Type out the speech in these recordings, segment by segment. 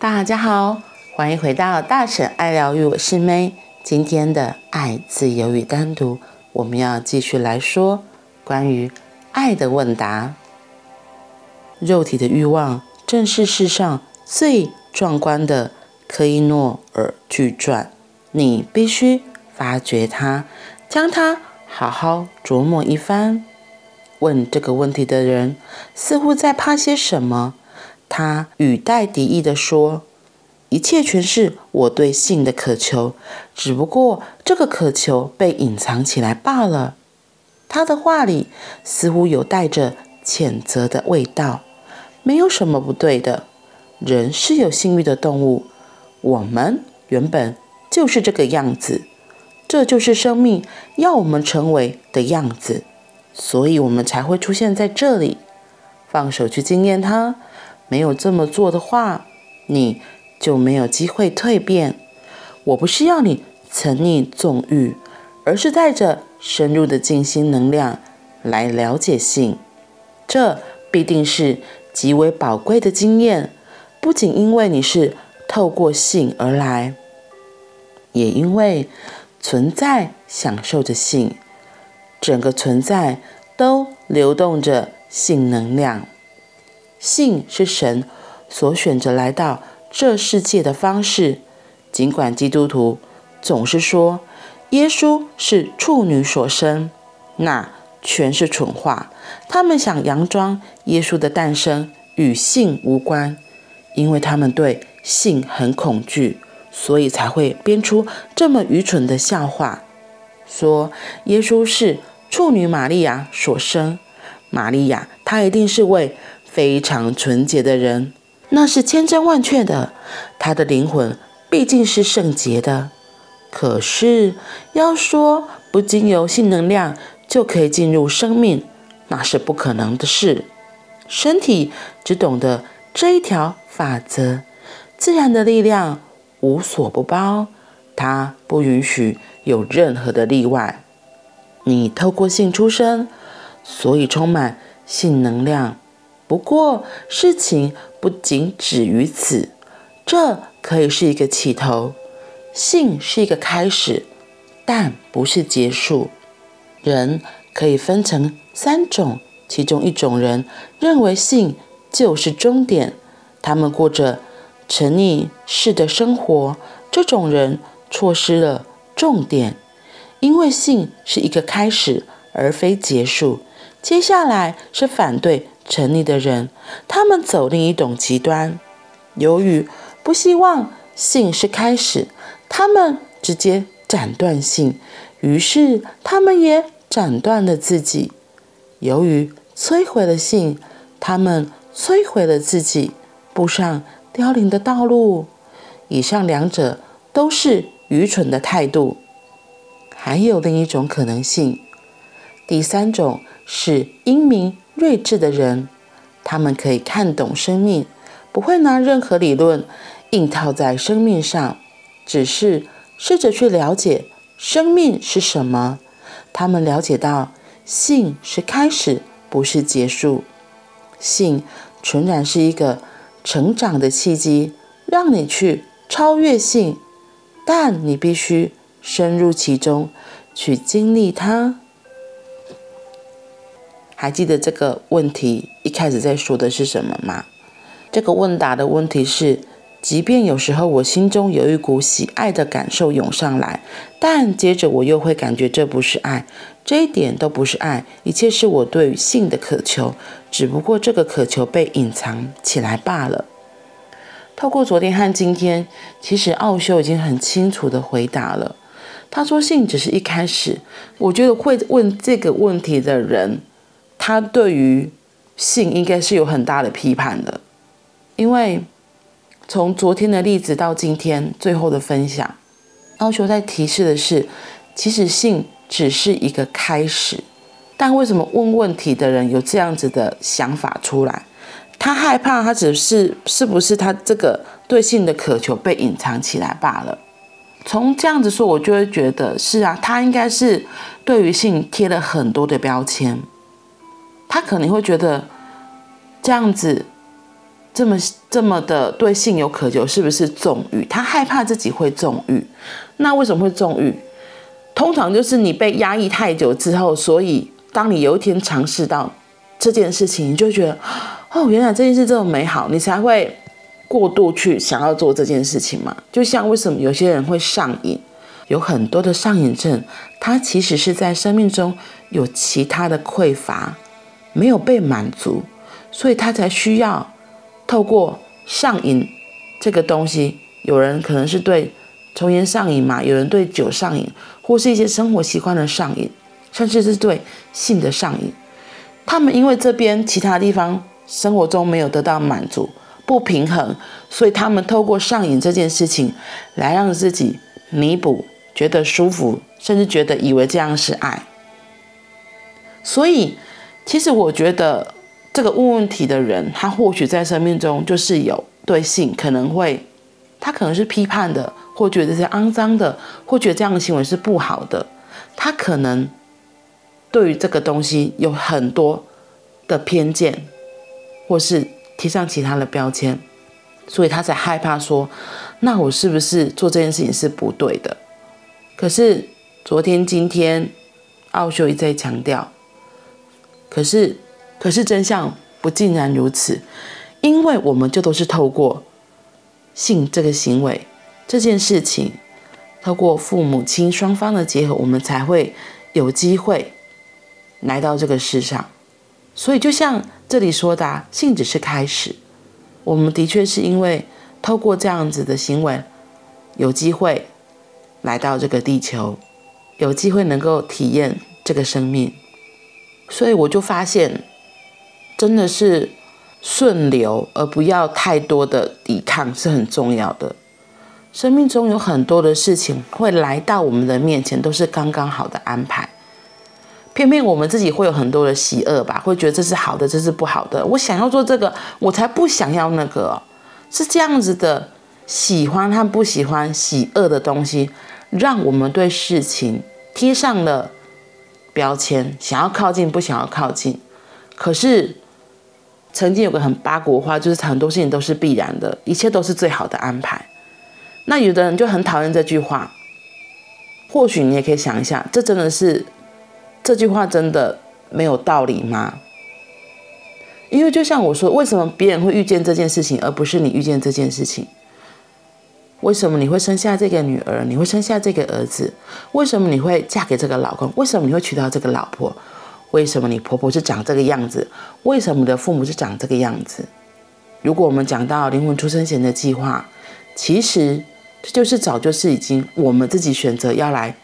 大家好，欢迎回到大婶爱疗愈，我是 May。今天的爱、自由与单独，我们要继续来说关于爱的问答。肉体的欲望正是世上最壮观的科伊诺尔巨传，你必须发掘它，将它好好琢磨一番。问这个问题的人似乎在怕些什么。他语带敌意地说：“一切全是我对性的渴求，只不过这个渴求被隐藏起来罢了。”他的话里似乎有带着谴责的味道。没有什么不对的，人是有性欲的动物，我们原本就是这个样子，这就是生命要我们成为的样子。所以我们才会出现在这里，放手去经验它。没有这么做的话，你就没有机会蜕变。我不是要你沉溺纵欲，而是带着深入的静心能量来了解性。这必定是极为宝贵的经验，不仅因为你是透过性而来，也因为存在享受着性。整个存在都流动着性能量，性是神所选择来到这世界的方式。尽管基督徒总是说耶稣是处女所生，那全是蠢话。他们想佯装耶稣的诞生与性无关，因为他们对性很恐惧，所以才会编出这么愚蠢的笑话，说耶稣是。处女玛利亚所生，玛利亚她一定是为非常纯洁的人，那是千真万确的。他的灵魂毕竟是圣洁的。可是要说不经由性能量就可以进入生命，那是不可能的事。身体只懂得这一条法则，自然的力量无所不包，它不允许有任何的例外。你透过性出生，所以充满性能量。不过，事情不仅止于此，这可以是一个起头。性是一个开始，但不是结束。人可以分成三种，其中一种人认为性就是终点，他们过着沉溺式的生活。这种人错失了重点。因为性是一个开始，而非结束。接下来是反对沉溺的人，他们走另一种极端。由于不希望性是开始，他们直接斩断性，于是他们也斩断了自己。由于摧毁了性，他们摧毁了自己，步上凋零的道路。以上两者都是愚蠢的态度。还有另一种可能性，第三种是英明睿智的人，他们可以看懂生命，不会拿任何理论硬套在生命上，只是试着去了解生命是什么。他们了解到性是开始，不是结束，性纯然是一个成长的契机，让你去超越性，但你必须。深入其中去经历它。还记得这个问题一开始在说的是什么吗？这个问答的问题是：即便有时候我心中有一股喜爱的感受涌上来，但接着我又会感觉这不是爱，这一点都不是爱，一切是我对性的渴求，只不过这个渴求被隐藏起来罢了。透过昨天和今天，其实奥修已经很清楚地回答了。他说：“性只是一开始。”我觉得会问这个问题的人，他对于性应该是有很大的批判的，因为从昨天的例子到今天最后的分享，奥修在提示的是，其实性只是一个开始。但为什么问问题的人有这样子的想法出来？他害怕，他只是是不是他这个对性的渴求被隐藏起来罢了。从这样子说，我就会觉得是啊，他应该是对于性贴了很多的标签。他可能会觉得这样子这么这么的对性有渴求，是不是纵欲？他害怕自己会纵欲。那为什么会纵欲？通常就是你被压抑太久之后，所以当你有一天尝试到这件事情，你就觉得哦，原来这件事这么美好，你才会过度去想要做这件事情嘛。就像为什么有些人会上瘾，有很多的上瘾症，他其实是在生命中有其他的匮乏，没有被满足，所以他才需要透过上瘾这个东西。有人可能是对抽烟上瘾嘛，有人对酒上瘾，或是一些生活习惯的上瘾，甚至是对性的上瘾。他们因为这边其他地方生活中没有得到满足，不平衡，所以他们透过上瘾这件事情来让自己弥补，觉得舒服，甚至觉得以为这样是爱。所以，其实我觉得这个问问题的人，他或许在生命中就是有对性可能会。他可能是批判的，或觉得是肮脏的，或觉得这样的行为是不好的。他可能对于这个东西有很多的偏见，或是贴上其他的标签，所以他才害怕说：“那我是不是做这件事情是不对的？”可是昨天、今天，奥修一再强调，可是，可是真相不尽然如此，因为我们就都是透过。性这个行为，这件事情，透过父母亲双方的结合，我们才会有机会来到这个世上。所以，就像这里说的，性只是开始。我们的确是因为透过这样子的行为，有机会来到这个地球，有机会能够体验这个生命。所以，我就发现，真的是。顺流，而不要太多的抵抗是很重要的。生命中有很多的事情会来到我们的面前，都是刚刚好的安排。偏偏我们自己会有很多的喜恶吧，会觉得这是好的，这是不好的。我想要做这个，我才不想要那个。是这样子的，喜欢和不喜欢、喜恶的东西，让我们对事情贴上了标签，想要靠近，不想要靠近。可是。曾经有个很八股话，就是很多事情都是必然的，一切都是最好的安排。那有的人就很讨厌这句话。或许你也可以想一下，这真的是这句话真的没有道理吗？因为就像我说，为什么别人会遇见这件事情，而不是你遇见这件事情？为什么你会生下这个女儿？你会生下这个儿子？为什么你会嫁给这个老公？为什么你会娶到这个老婆？为什么你婆婆是长这个样子？为什么你的父母是长这个样子？如果我们讲到灵魂出生前的计划，其实这就是早就是已经我们自己选择要来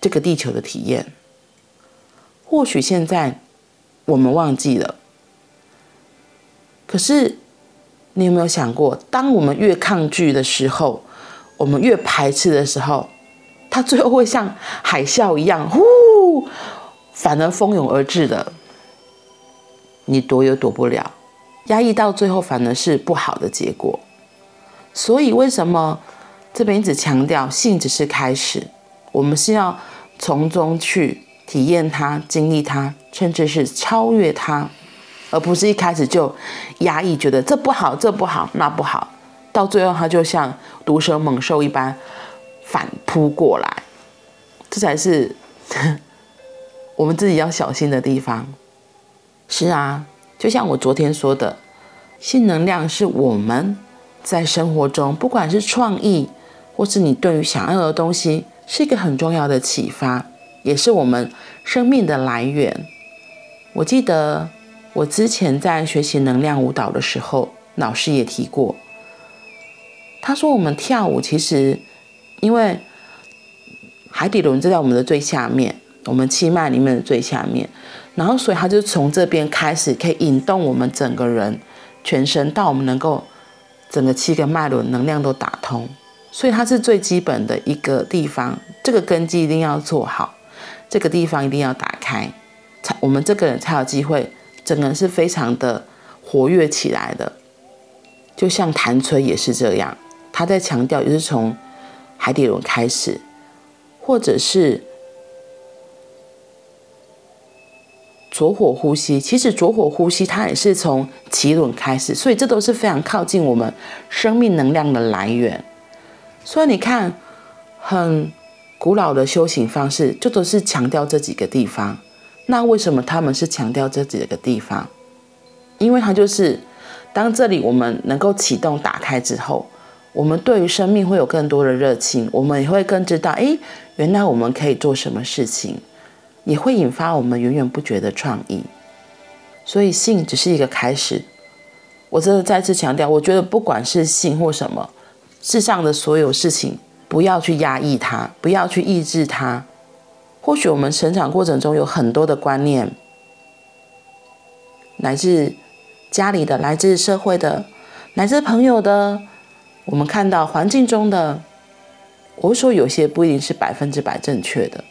这个地球的体验。或许现在我们忘记了，可是你有没有想过，当我们越抗拒的时候，我们越排斥的时候，它最后会像海啸一样，呼！反而蜂拥而至的，你躲也躲不了，压抑到最后反而是不好的结果。所以为什么这边一直强调性只是开始，我们是要从中去体验它、经历它，甚至是超越它，而不是一开始就压抑，觉得这不好、这不好、那不好，到最后它就像毒蛇猛兽一般反扑过来，这才是。我们自己要小心的地方，是啊，就像我昨天说的，性能量是我们在生活中，不管是创意，或是你对于想要的东西，是一个很重要的启发，也是我们生命的来源。我记得我之前在学习能量舞蹈的时候，老师也提过，他说我们跳舞其实，因为海底轮就在我们的最下面。我们七脉里面的最下面，然后所以他就从这边开始，可以引动我们整个人全身，到我们能够整个七个脉轮能量都打通，所以它是最基本的一个地方，这个根基一定要做好，这个地方一定要打开，才我们这个人才有机会，整个人是非常的活跃起来的，就像谭崔也是这样，他在强调，就是从海底轮开始，或者是。着火呼吸，其实着火呼吸它也是从脐轮开始，所以这都是非常靠近我们生命能量的来源。所以你看，很古老的修行方式就都是强调这几个地方。那为什么他们是强调这几个地方？因为它就是当这里我们能够启动打开之后，我们对于生命会有更多的热情，我们也会更知道，哎，原来我们可以做什么事情。也会引发我们源源不绝的创意，所以性只是一个开始。我真的再次强调，我觉得不管是性或什么，世上的所有事情，不要去压抑它，不要去抑制它。或许我们成长过程中有很多的观念，来自家里的，来自社会的，来自朋友的，我们看到环境中的，我说有些不一定是百分之百正确的。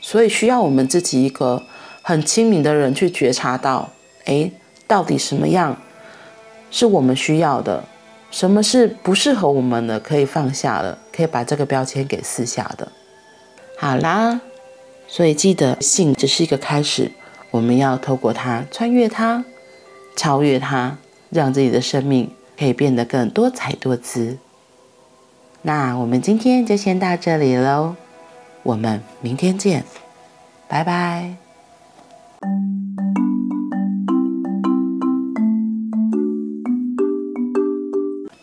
所以需要我们自己一个很亲民的人去觉察到，哎，到底什么样是我们需要的，什么是不适合我们的，可以放下了，可以把这个标签给撕下的。好啦，所以记得性只是一个开始，我们要透过它穿越它，超越它，让自己的生命可以变得更多彩多姿。那我们今天就先到这里喽。我们明天见，拜拜。